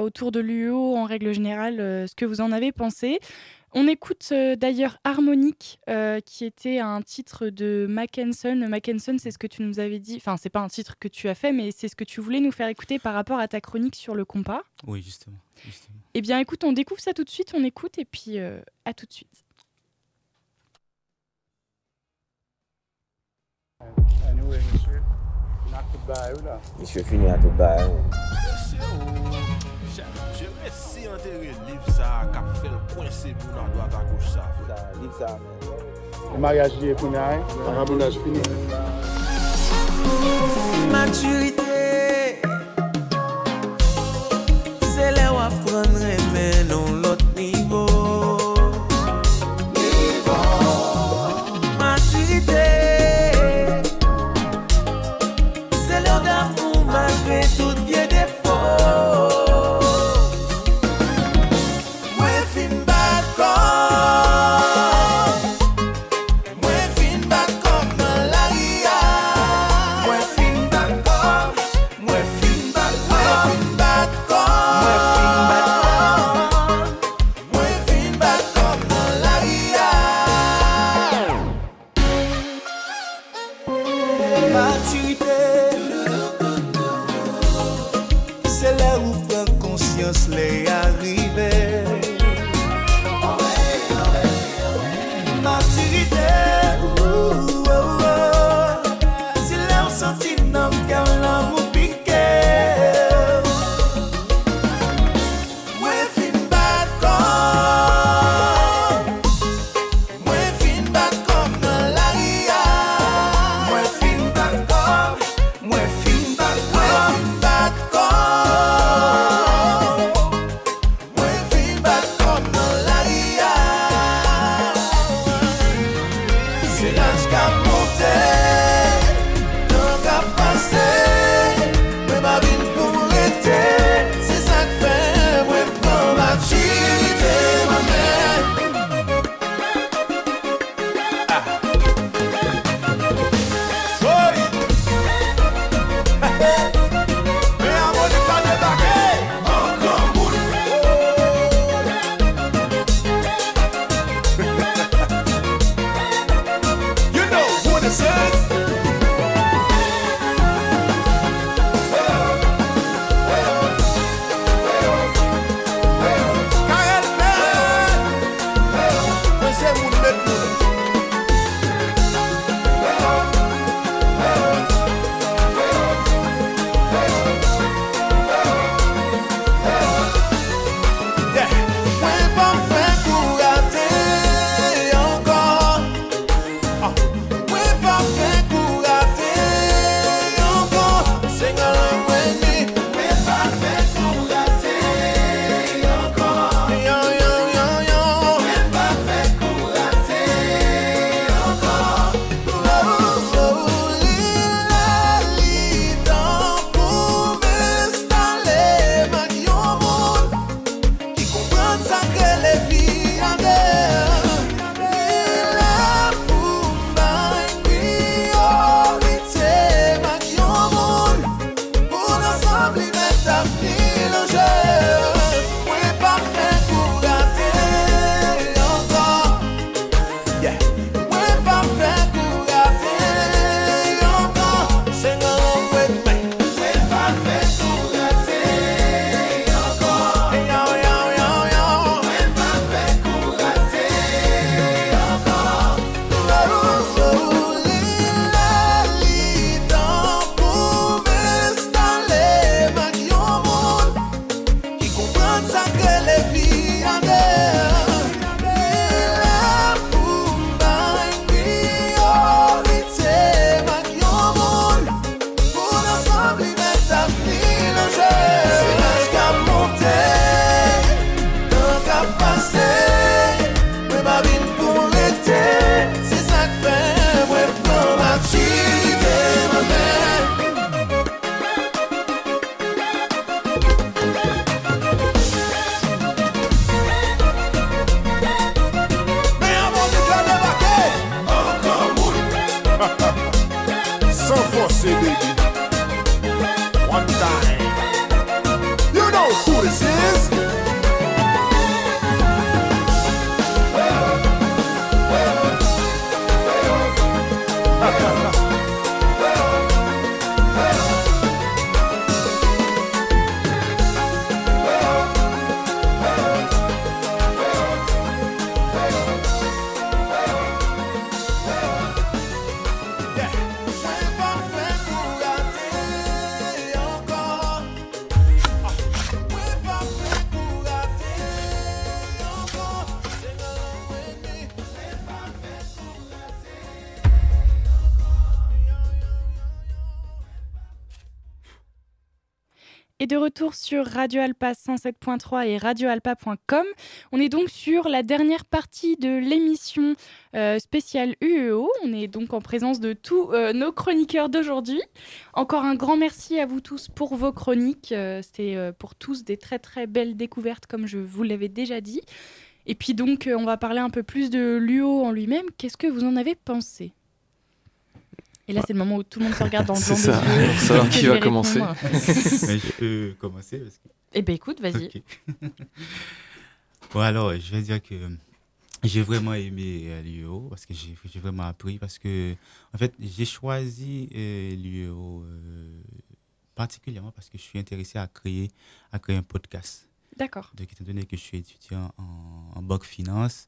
autour de l'UO en règle générale, ce que vous en avez pensé. On écoute euh, d'ailleurs Harmonique, euh, qui était un titre de Mackenson. Mackenson, c'est ce que tu nous avais dit. Enfin, c'est pas un titre que tu as fait, mais c'est ce que tu voulais nous faire écouter par rapport à ta chronique sur le compas. Oui, justement. Eh bien, écoute, on découvre ça tout de suite. On écoute et puis euh, à tout de suite. Monsieur fini à tout Je mè si anterè liv sa kap fèl kwense pou nan doat a gouch sa fè. Sa, liv sa mè. Maryaj liye pou nan, an rabounaj fini. stop est de retour sur Radio Alpa 107.3 et radioalpa.com. On est donc sur la dernière partie de l'émission euh, spéciale UEO. On est donc en présence de tous euh, nos chroniqueurs d'aujourd'hui. Encore un grand merci à vous tous pour vos chroniques. Euh, C'était pour tous des très très belles découvertes, comme je vous l'avais déjà dit. Et puis donc, on va parler un peu plus de l'UO en lui-même. Qu'est-ce que vous en avez pensé? Et là, c'est le moment où tout le monde se regarde dans le blanc C'est des ça. yeux. Savoir Qu'est-ce qui va commencer. répondre Mais je peux commencer parce que... Eh ben écoute, vas-y. Bon, alors, je vais dire que j'ai vraiment aimé euh, l'UEO parce que j'ai j'ai vraiment appris. Parce que, en fait, j'ai choisi euh, l'UEO euh, particulièrement parce que je suis intéressé à créer, à créer un podcast. D'accord. Donc, étant donné que je suis étudiant en, en Boc Finance,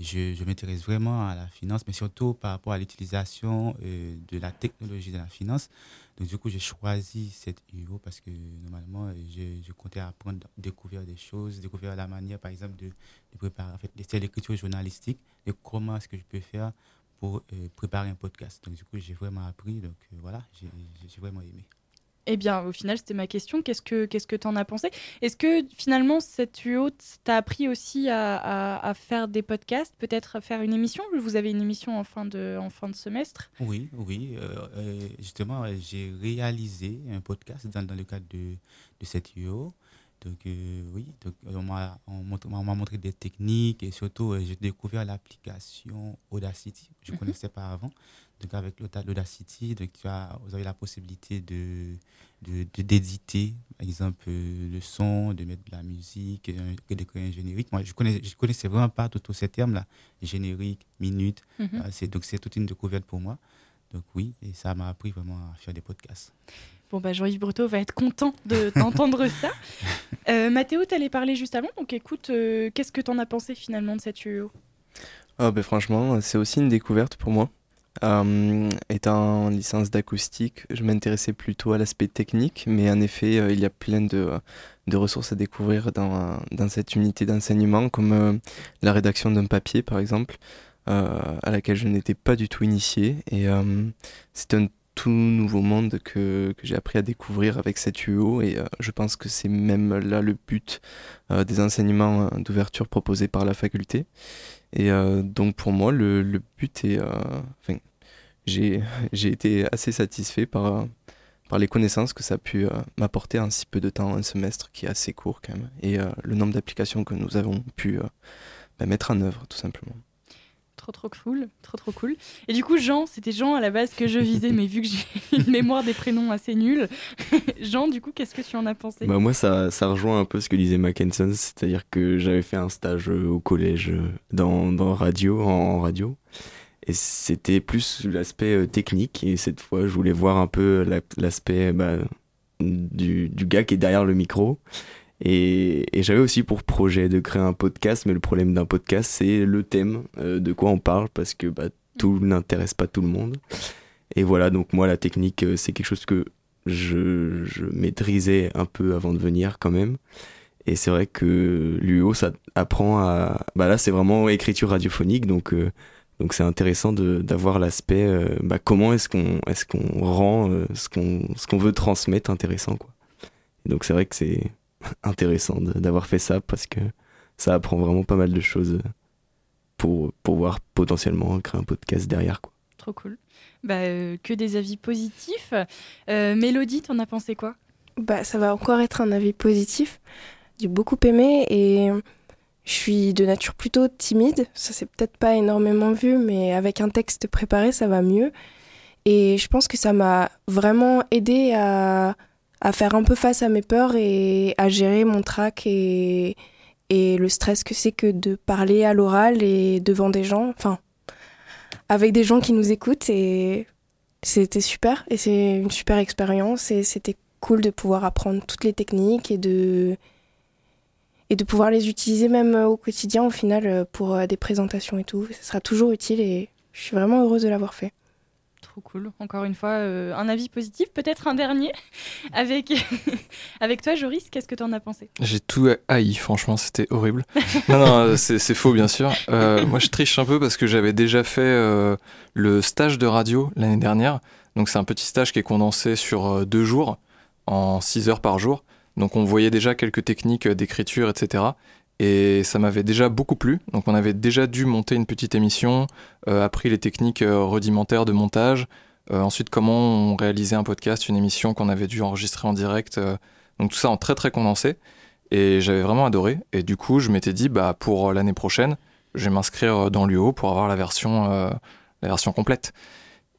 je, m'intéresse vraiment à la finance, mais surtout par rapport à l'utilisation euh, de la technologie de la finance. Donc, du coup, j'ai choisi cette UO parce que normalement, euh, je, je comptais apprendre, découvrir des choses, découvrir la manière, par exemple, de, de préparer, en fait, c'est l'écriture journalistique, et comment est-ce que je peux faire pour euh, préparer un podcast. Donc, du coup, j'ai vraiment appris. Donc, voilà, j'ai vraiment aimé. Eh bien, au final, c'était ma question. Qu'est-ce que qu'est-ce que t'en as pensé? Est-ce que finalement cette UO t'a appris aussi à, faire des podcasts, peut-être faire une émission? Vous avez une émission en fin de en fin de semestre. Oui, oui. euh, justement, j'ai réalisé un podcast dans, dans le cadre de, de cette UO. Donc, euh, oui, donc, euh, on m'a montré des techniques et surtout, euh, j'ai découvert l'application Audacity. Je ne Mhm. connaissais pas avant. Donc, avec l'Auda- l'Audacity, donc, tu as, vous avez la possibilité de de- de- d'éditer, par exemple, euh, le son, de mettre de la musique, euh, de créer un générique. Moi, je ne connais, je connaissais vraiment pas tous ces termes-là. Générique, minute. Mhm. Euh, c'est- donc, c'est toute une découverte pour moi. Donc oui, et ça m'a appris vraiment à faire des podcasts. Bon, bah, Jean-Yves Breteau va être content de d'entendre ça. Euh, Mathéo, t'allais parler juste avant, donc écoute, euh, qu'est-ce que t'en as pensé finalement de cette UO? Ah ben franchement, c'est aussi une découverte pour moi. Euh, étant en licence d'acoustique, je m'intéressais plutôt à l'aspect technique, mais en effet, euh, il y a plein de, de ressources à découvrir dans, dans cette unité d'enseignement, comme euh, la rédaction d'un papier, par exemple, euh, à laquelle je n'étais pas du tout initié. Et euh, c'est un tout nouveau monde que, j'ai appris à découvrir avec cette UO, et euh, je pense que c'est même là le but euh, des enseignements euh, d'ouverture proposés par la faculté. Et donc pour moi, le, but est... j'ai été assez satisfait par, les connaissances que ça a pu m'apporter en si peu de temps, un semestre qui est assez court quand même, et le nombre d'applications que nous avons pu bah, mettre en œuvre tout simplement. Trop trop cool, trop trop cool. Et du coup, Jean, c'était Jean à la base que je visais, mais vu que j'ai une mémoire des prénoms assez nulle, Jean, du coup, qu'est-ce que tu en as pensé? Bah moi, ça, ça rejoint un peu ce que disait Mackenson, c'est-à-dire que j'avais fait un stage euh, au collège euh, dans, dans radio, en, radio, et c'était plus l'aspect euh, technique, et cette fois, je voulais voir un peu la- l'aspect bah, du, du gars qui est derrière le micro. Et, j'avais aussi pour projet de créer un podcast, mais le problème d'un podcast, c'est le thème, euh, de quoi on parle, parce que bah, tout n'intéresse pas tout le monde. Et voilà, donc moi, la technique, euh, c'est quelque chose que je, je maîtrisais un peu avant de venir quand même. Et c'est vrai que l'UO, ça apprend à... Bah là, c'est vraiment écriture radiophonique, donc euh, donc c'est intéressant d'avoir l'aspect, bah, comment est-ce qu'on est qu'on rend euh, ce qu'on veut transmettre intéressant, quoi. Donc c'est vrai que c'est intéressant d'avoir fait ça, parce que ça apprend vraiment pas mal de choses pour pouvoir potentiellement créer un podcast derrière, quoi. Trop cool. Bah, euh, que des avis positifs. Euh, Mélodie, t'en as pensé quoi? Bah, ça va encore être un avis positif. J'ai beaucoup aimé et je suis de nature plutôt timide. Ça s'est peut-être pas énormément vu, mais avec un texte préparé, ça va mieux. Et je pense que ça m'a vraiment aidé à, à faire un peu face à mes peurs et à gérer mon trac et, et le stress que c'est que de parler à l'oral et devant des gens, enfin, avec des gens qui nous écoutent. Et c'était super et c'est une super expérience et c'était cool de pouvoir apprendre toutes les techniques et de et de pouvoir les utiliser même euh, au quotidien au final euh, pour euh, des présentations et tout. Ça sera toujours utile et je suis vraiment heureuse de l'avoir fait. Trop cool. Encore une fois, euh, un avis positif. Peut-être un dernier. Avec, avec toi, Joris, qu'est-ce que t'en as pensé? J'ai tout haï, franchement, c'était horrible. non, non, c'est faux, bien sûr. Euh, moi, je triche un peu parce que j'avais déjà fait euh, le stage de radio l'année dernière. Donc, c'est un petit stage qui est condensé sur deux jours, en 6 heures par jour. Donc on voyait déjà quelques techniques d'écriture, etc. Et ça m'avait déjà beaucoup plu. Donc on avait déjà dû monter une petite émission, euh, appris les techniques euh, rudimentaires de montage, euh, ensuite comment on réalisait un podcast, une émission qu'on avait dû enregistrer en direct. donc tout ça en très très condensé. Et j'avais vraiment adoré. Et du coup, je m'étais dit, bah, pour l'année prochaine, je vais m'inscrire dans l'UO pour avoir la version, la version complète.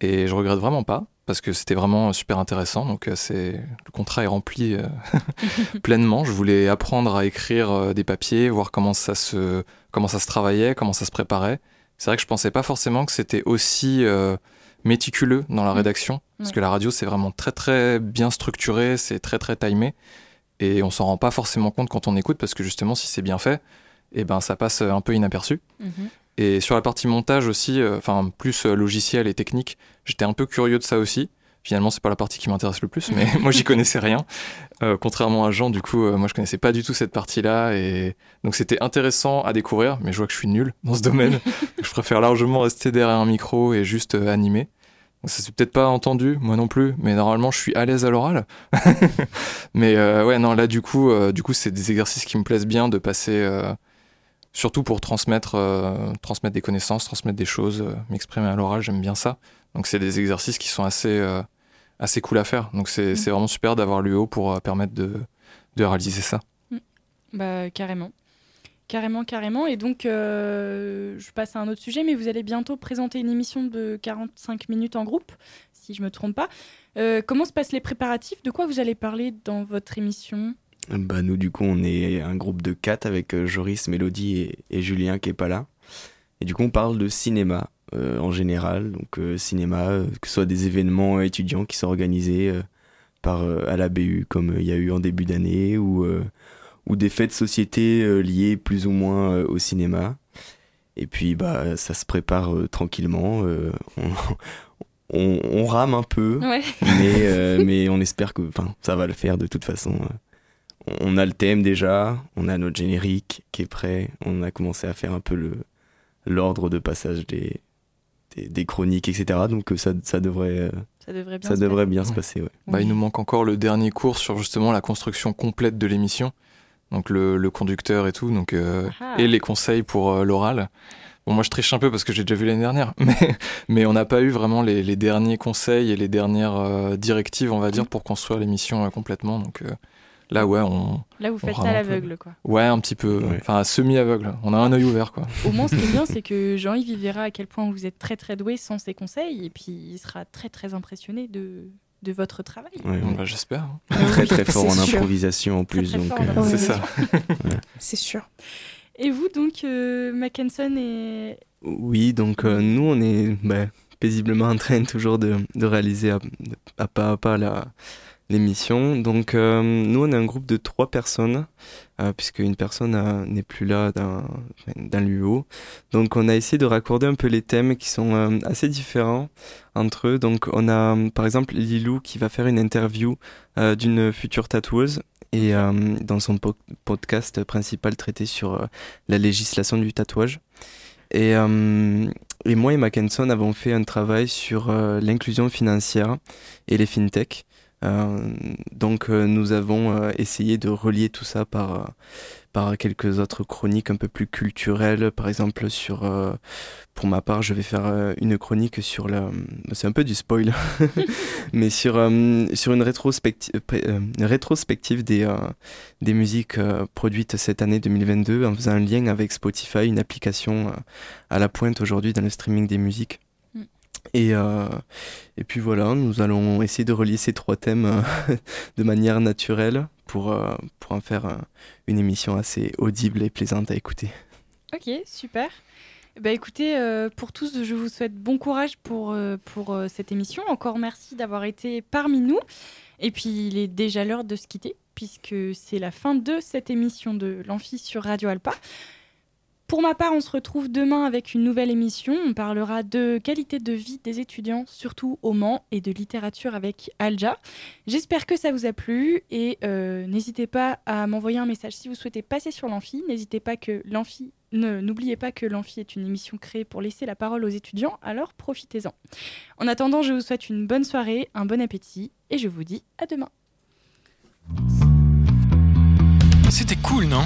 Et je regrette vraiment pas, parce que c'était vraiment super intéressant. Donc euh, c'est le contrat est rempli euh, pleinement. Je voulais apprendre à écrire euh, des papiers, voir comment ça se comment ça se travaillait, comment ça se préparait. C'est vrai que je pensais pas forcément que c'était aussi euh, méticuleux dans la Mm. rédaction, parce que la radio c'est vraiment très très bien structuré, c'est très très timé, et on s'en rend pas forcément compte quand on écoute, parce que justement si c'est bien fait, et ben ça passe un peu inaperçu. Mhm. Et sur la partie montage aussi, euh, enfin plus euh, logiciel et technique, j'étais un peu curieux de ça aussi. Finalement, c'est pas la partie qui m'intéresse le plus, mais moi j'y connaissais rien. Euh, contrairement à Jean, du coup, euh, moi je connaissais pas du tout cette partie-là, et donc c'était intéressant à découvrir. Mais je vois que je suis nul dans ce domaine. je préfère largement rester derrière un micro et juste euh, animer. Donc ça s'est peut-être pas entendu, moi non plus, mais normalement je suis à l'aise à l'oral. mais ouais, non, là du coup, du coup, c'est des exercices qui me plaisent bien de passer. Surtout pour transmettre, euh, transmettre des connaissances, transmettre des choses, euh, m'exprimer à l'oral, j'aime bien ça. Donc c'est des exercices qui sont assez, euh, assez cool à faire. Donc c'est Mm. c'est vraiment super d'avoir l'UO pour euh, permettre de, de réaliser ça. Bah, carrément. Carrément, carrément. Et donc, je passe à un autre sujet, mais vous allez bientôt présenter une émission de 45 minutes en groupe, si je me trompe pas. Comment se passent les préparatifs? De quoi vous allez parler dans votre émission? Bah nous du coup on est un groupe de quatre avec euh, Joris, Mélodie et, et Julien qui est pas là. Et du coup on parle de cinéma euh, en général, donc euh, cinéma, euh, que ce soit des événements étudiants qui sont organisés euh, par euh, à la BU comme il y a eu en début d'année ou euh, ou des faits de société liés plus ou moins au cinéma. Et puis bah ça se prépare tranquillement. euh, on, on, on rame un peu, Ouais. mais euh, mais on espère que enfin ça va le faire de toute façon. On a le thème déjà, on a notre générique qui est prêt, on a commencé à faire un peu le l'ordre de passage des, des, des chroniques, etc. Donc euh, ça, ça devrait, euh, Ça devrait bien ça se devrait passer. bien se passer. Ouais. Bah, il nous manque encore le dernier cours sur justement la construction complète de l'émission. Donc le, le conducteur et tout, donc, euh, Ah. et les conseils pour euh, l'oral. Bon, moi je triche un peu parce que j'ai déjà vu l'année dernière, mais, mais on n'a pas eu vraiment les, les derniers conseils et les dernières euh, directives, on va dire, pour construire l'émission euh, complètement. Donc euh, là, ouais, on. Là, vous faites ça à l'aveugle, quoi. Ouais, un petit peu. Ouais. Enfin, semi-aveugle. On a un œil ouvert, quoi. Au moins, ce qui est bien, c'est que Jean-Yves il verra à quel point vous êtes très très doué sans ses conseils, et puis il sera très très impressionné de, de votre travail. Ouais, Bon, on bah, J'espère. hein. très très fort en improvisation en plus. très donc, euh. C'est ça. C'est sûr. Et vous, donc, euh, Mackenson et. Oui, donc euh, nous, on est bah, paisiblement en train toujours de, de réaliser à, à pas à pas la- l'émission. Donc euh, nous, on est un groupe de trois personnes, euh, puisque une personne euh, n'est plus là dans, dans l'UO. Donc on a essayé de raccorder un peu les thèmes qui sont euh, assez différents entre eux. Donc on a par exemple Lilou qui va faire une interview d'une future tatoueuse. Et dans son po- podcast principal traité sur la législation du tatouage. Et, et moi et Mackenson avons fait un travail sur l'inclusion financière et les fintech. Euh, donc euh, nous avons euh, essayé de relier tout ça par, par quelques autres chroniques un peu plus culturelles. Par exemple, sur, pour ma part, je vais faire une chronique sur la... C'est un peu du spoil, mais sur, sur une, rétrospective, une rétrospective des, des musiques produites cette année 2022 en faisant un lien avec Spotify, une application à la pointe aujourd'hui dans le streaming des musiques. Et, euh, et puis voilà, nous allons essayer de relier ces trois thèmes euh, de manière naturelle pour, euh, pour en faire une émission assez audible et plaisante à écouter. Ok, super. Bah écoutez, pour tous, je vous souhaite bon courage pour, pour cette émission. Encore merci d'avoir été parmi nous. Et puis, il est déjà l'heure de se quitter, puisque c'est la fin de cette émission de l'Amphi sur Radio Alpa. Pour ma part, on se retrouve demain avec une nouvelle émission. On parlera de qualité de vie des étudiants, surtout au Mans, et de littérature avec Alja. J'espère que ça vous a plu et euh, n'hésitez pas à m'envoyer un message si vous souhaitez passer sur l'amphi. N'hésitez pas que l'amphi, n'oubliez pas que l'amphi est une émission créée pour laisser la parole aux étudiants, alors profitez-en. En attendant, je vous souhaite une bonne soirée, un bon appétit et je vous dis à demain. C'était cool, non?